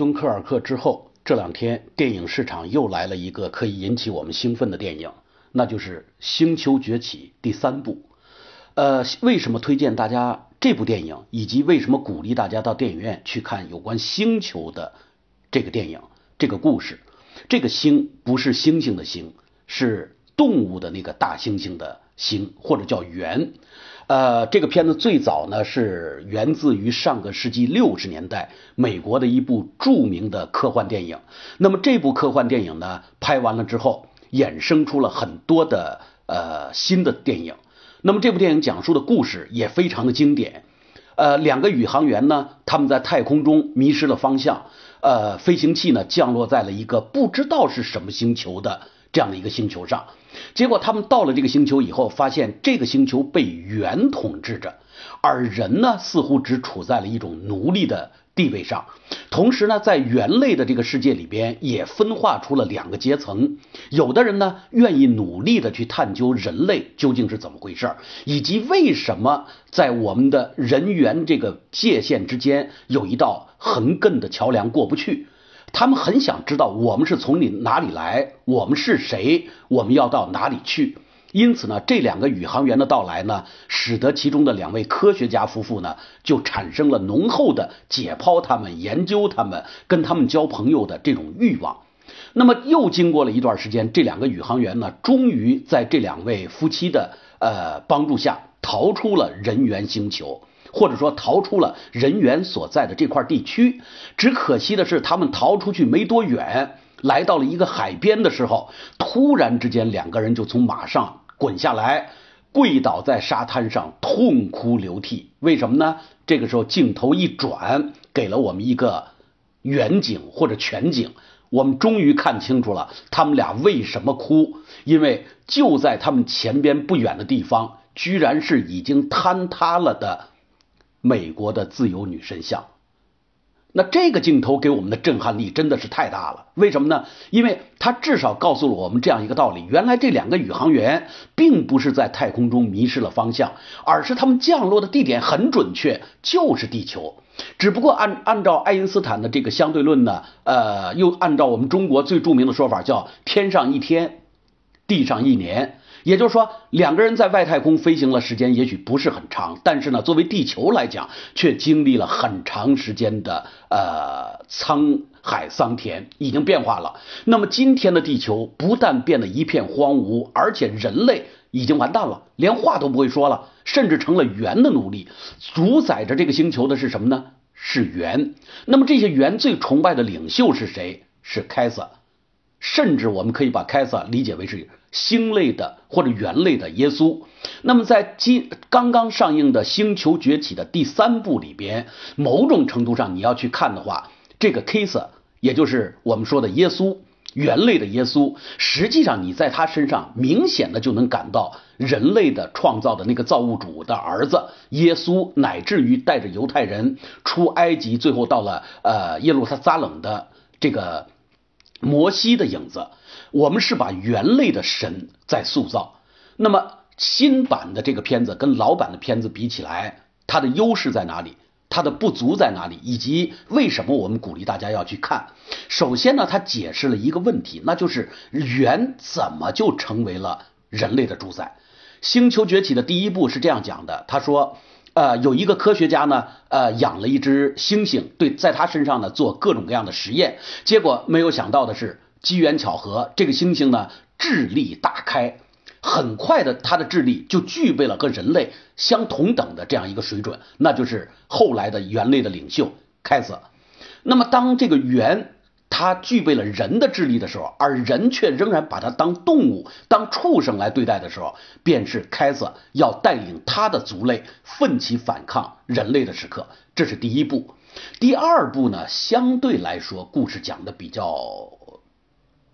敦刻尔克之后，这两天电影市场又来了一个可以引起我们兴奋的电影，那就是《星球崛起》第三部。呃，为什么推荐大家这部电影，以及为什么鼓励大家到电影院去看有关星球的这个电影、这个故事？这个星不是星星的星，是动物的那个大猩猩的星，或者叫猿。呃，这个片子最早呢是源自于上个世纪六十年代美国的一部著名的科幻电影。那么这部科幻电影呢拍完了之后，衍生出了很多的呃新的电影。那么这部电影讲述的故事也非常的经典。呃，两个宇航员呢，他们在太空中迷失了方向，呃，飞行器呢降落在了一个不知道是什么星球的这样的一个星球上。结果他们到了这个星球以后，发现这个星球被猿统治着，而人呢似乎只处在了一种奴隶的地位上。同时呢，在猿类的这个世界里边，也分化出了两个阶层。有的人呢愿意努力的去探究人类究竟是怎么回事，以及为什么在我们的人猿这个界限之间有一道横亘的桥梁过不去。他们很想知道我们是从里哪里来，我们是谁，我们要到哪里去。因此呢，这两个宇航员的到来呢，使得其中的两位科学家夫妇呢，就产生了浓厚的解剖他们、研究他们、跟他们交朋友的这种欲望。那么又经过了一段时间，这两个宇航员呢，终于在这两位夫妻的呃帮助下，逃出了人猿星球。或者说逃出了人员所在的这块地区，只可惜的是，他们逃出去没多远，来到了一个海边的时候，突然之间两个人就从马上滚下来，跪倒在沙滩上痛哭流涕。为什么呢？这个时候镜头一转，给了我们一个远景或者全景，我们终于看清楚了他们俩为什么哭，因为就在他们前边不远的地方，居然是已经坍塌了的。美国的自由女神像，那这个镜头给我们的震撼力真的是太大了。为什么呢？因为它至少告诉了我们这样一个道理：原来这两个宇航员并不是在太空中迷失了方向，而是他们降落的地点很准确，就是地球。只不过按按照爱因斯坦的这个相对论呢，呃，又按照我们中国最著名的说法叫“天上一天，地上一年”。也就是说，两个人在外太空飞行了时间也许不是很长，但是呢，作为地球来讲，却经历了很长时间的呃沧海桑田，已经变化了。那么今天的地球不但变得一片荒芜，而且人类已经完蛋了，连话都不会说了，甚至成了猿的奴隶。主宰着这个星球的是什么呢？是猿。那么这些猿最崇拜的领袖是谁？是凯撒。甚至我们可以把凯撒理解为是星类的或者猿类的耶稣。那么在今刚刚上映的《星球崛起》的第三部里边，某种程度上你要去看的话，这个凯撒也就是我们说的耶稣，猿类的耶稣，实际上你在他身上明显的就能感到人类的创造的那个造物主的儿子耶稣，乃至于带着犹太人出埃及，最后到了呃耶路撒冷的这个。摩西的影子，我们是把猿类的神在塑造。那么新版的这个片子跟老版的片子比起来，它的优势在哪里？它的不足在哪里？以及为什么我们鼓励大家要去看？首先呢，它解释了一个问题，那就是猿怎么就成为了人类的主宰？星球崛起的第一部是这样讲的，他说。呃，有一个科学家呢，呃，养了一只猩猩，对，在他身上呢做各种各样的实验，结果没有想到的是，机缘巧合，这个猩猩呢智力大开，很快的，它的智力就具备了和人类相同等的这样一个水准，那就是后来的猿类的领袖凯撒。那么当这个猿。他具备了人的智力的时候，而人却仍然把他当动物、当畜生来对待的时候，便是凯撒要带领他的族类奋起反抗人类的时刻。这是第一步。第二步呢，相对来说，故事讲的比较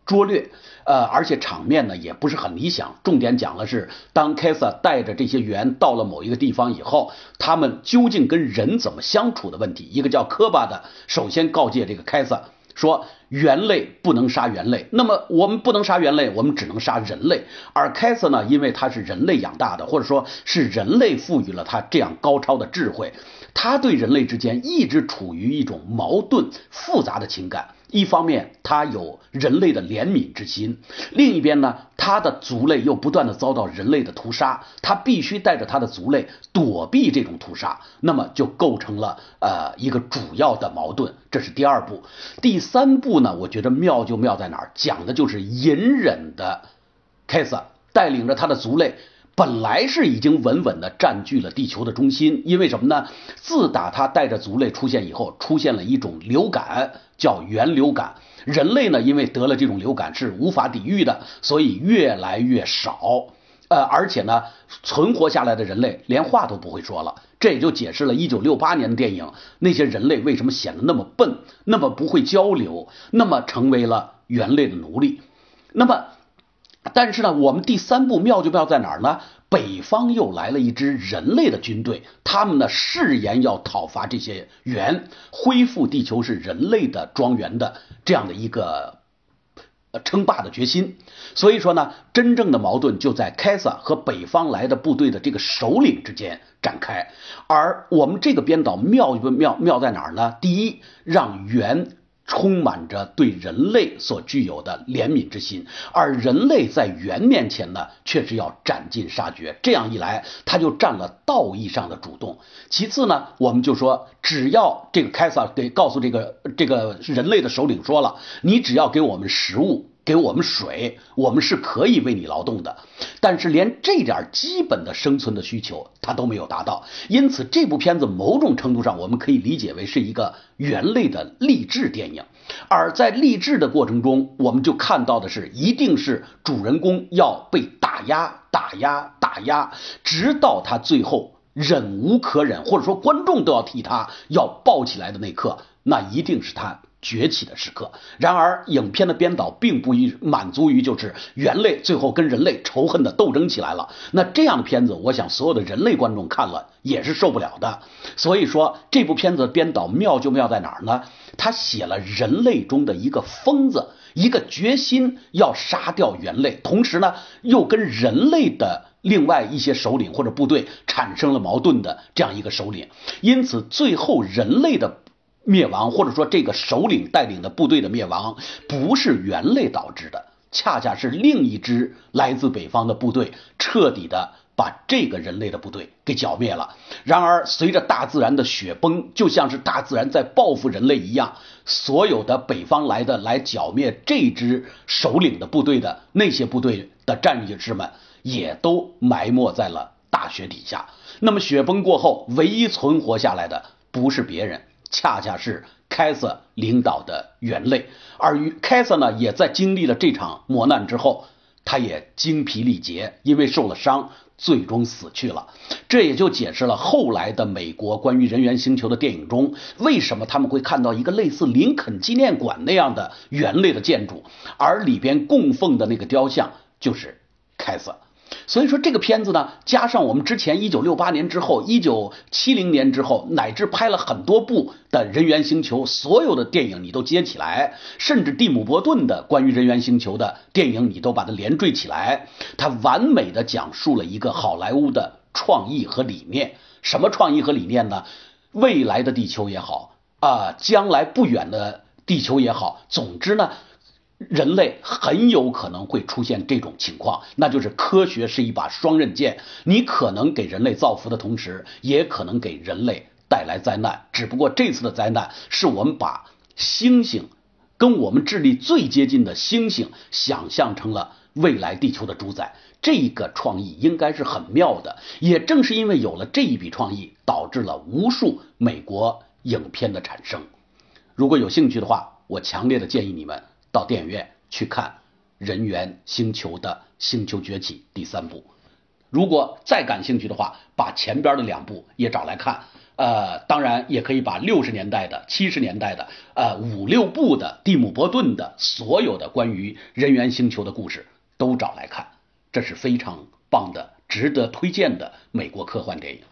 拙劣，呃，而且场面呢也不是很理想。重点讲的是，当凯撒带着这些猿到了某一个地方以后，他们究竟跟人怎么相处的问题。一个叫科巴的，首先告诫这个凯撒。说猿类不能杀猿类，那么我们不能杀猿类，我们只能杀人类。而凯瑟呢，因为他是人类养大的，或者说是人类赋予了他这样高超的智慧，他对人类之间一直处于一种矛盾复杂的情感。一方面，他有人类的怜悯之心；另一边呢，他的族类又不断的遭到人类的屠杀，他必须带着他的族类躲避这种屠杀，那么就构成了呃一个主要的矛盾。这是第二步。第三步呢，我觉得妙就妙在哪儿？讲的就是隐忍的凯撒带领着他的族类。本来是已经稳稳的占据了地球的中心，因为什么呢？自打他带着族类出现以后，出现了一种流感，叫原流感。人类呢，因为得了这种流感是无法抵御的，所以越来越少。呃，而且呢，存活下来的人类连话都不会说了。这也就解释了1968年的电影，那些人类为什么显得那么笨，那么不会交流，那么成为了猿类的奴隶。那么。但是呢，我们第三部妙就妙在哪儿呢？北方又来了一支人类的军队，他们呢誓言要讨伐这些猿，恢复地球是人类的庄园的这样的一个称霸的决心。所以说呢，真正的矛盾就在凯撒和北方来的部队的这个首领之间展开。而我们这个编导妙不妙妙在哪儿呢？第一，让原。充满着对人类所具有的怜悯之心，而人类在猿面前呢，却是要斩尽杀绝。这样一来，他就占了道义上的主动。其次呢，我们就说，只要这个凯撒给告诉这个这个人类的首领说了，你只要给我们食物。给我们水，我们是可以为你劳动的，但是连这点基本的生存的需求他都没有达到，因此这部片子某种程度上我们可以理解为是一个猿类的励志电影，而在励志的过程中，我们就看到的是一定是主人公要被打压、打压、打压，直到他最后忍无可忍，或者说观众都要替他要抱起来的那刻，那一定是他。崛起的时刻。然而，影片的编导并不一满足于就是猿类最后跟人类仇恨的斗争起来了。那这样的片子，我想所有的人类观众看了也是受不了的。所以说，这部片子的编导妙就妙在哪儿呢？他写了人类中的一个疯子，一个决心要杀掉猿类，同时呢，又跟人类的另外一些首领或者部队产生了矛盾的这样一个首领。因此，最后人类的。灭亡，或者说这个首领带领的部队的灭亡，不是猿类导致的，恰恰是另一支来自北方的部队彻底的把这个人类的部队给剿灭了。然而，随着大自然的雪崩，就像是大自然在报复人类一样，所有的北方来的来剿灭这支首领的部队的那些部队的战士们，也都埋没在了大雪底下。那么，雪崩过后，唯一存活下来的不是别人。恰恰是凯瑟领导的猿类，而与凯瑟呢，也在经历了这场磨难之后，他也精疲力竭，因为受了伤，最终死去了。这也就解释了后来的美国关于人猿星球的电影中，为什么他们会看到一个类似林肯纪念馆那样的猿类的建筑，而里边供奉的那个雕像就是凯瑟。所以说这个片子呢，加上我们之前一九六八年之后、一九七零年之后，乃至拍了很多部的人猿星球，所有的电影你都接起来，甚至蒂姆·伯顿的关于人猿星球的电影，你都把它连缀起来，它完美的讲述了一个好莱坞的创意和理念。什么创意和理念呢？未来的地球也好啊，将来不远的地球也好，总之呢。人类很有可能会出现这种情况，那就是科学是一把双刃剑，你可能给人类造福的同时，也可能给人类带来灾难。只不过这次的灾难是我们把星星跟我们智力最接近的星星想象成了未来地球的主宰，这个创意应该是很妙的。也正是因为有了这一笔创意，导致了无数美国影片的产生。如果有兴趣的话，我强烈的建议你们。到电影院去看《人猿星球的星球崛起》第三部。如果再感兴趣的话，把前边的两部也找来看。呃，当然也可以把六十年代的、七十年代的、呃五六部的蒂姆·伯顿的所有的关于人猿星球的故事都找来看。这是非常棒的、值得推荐的美国科幻电影。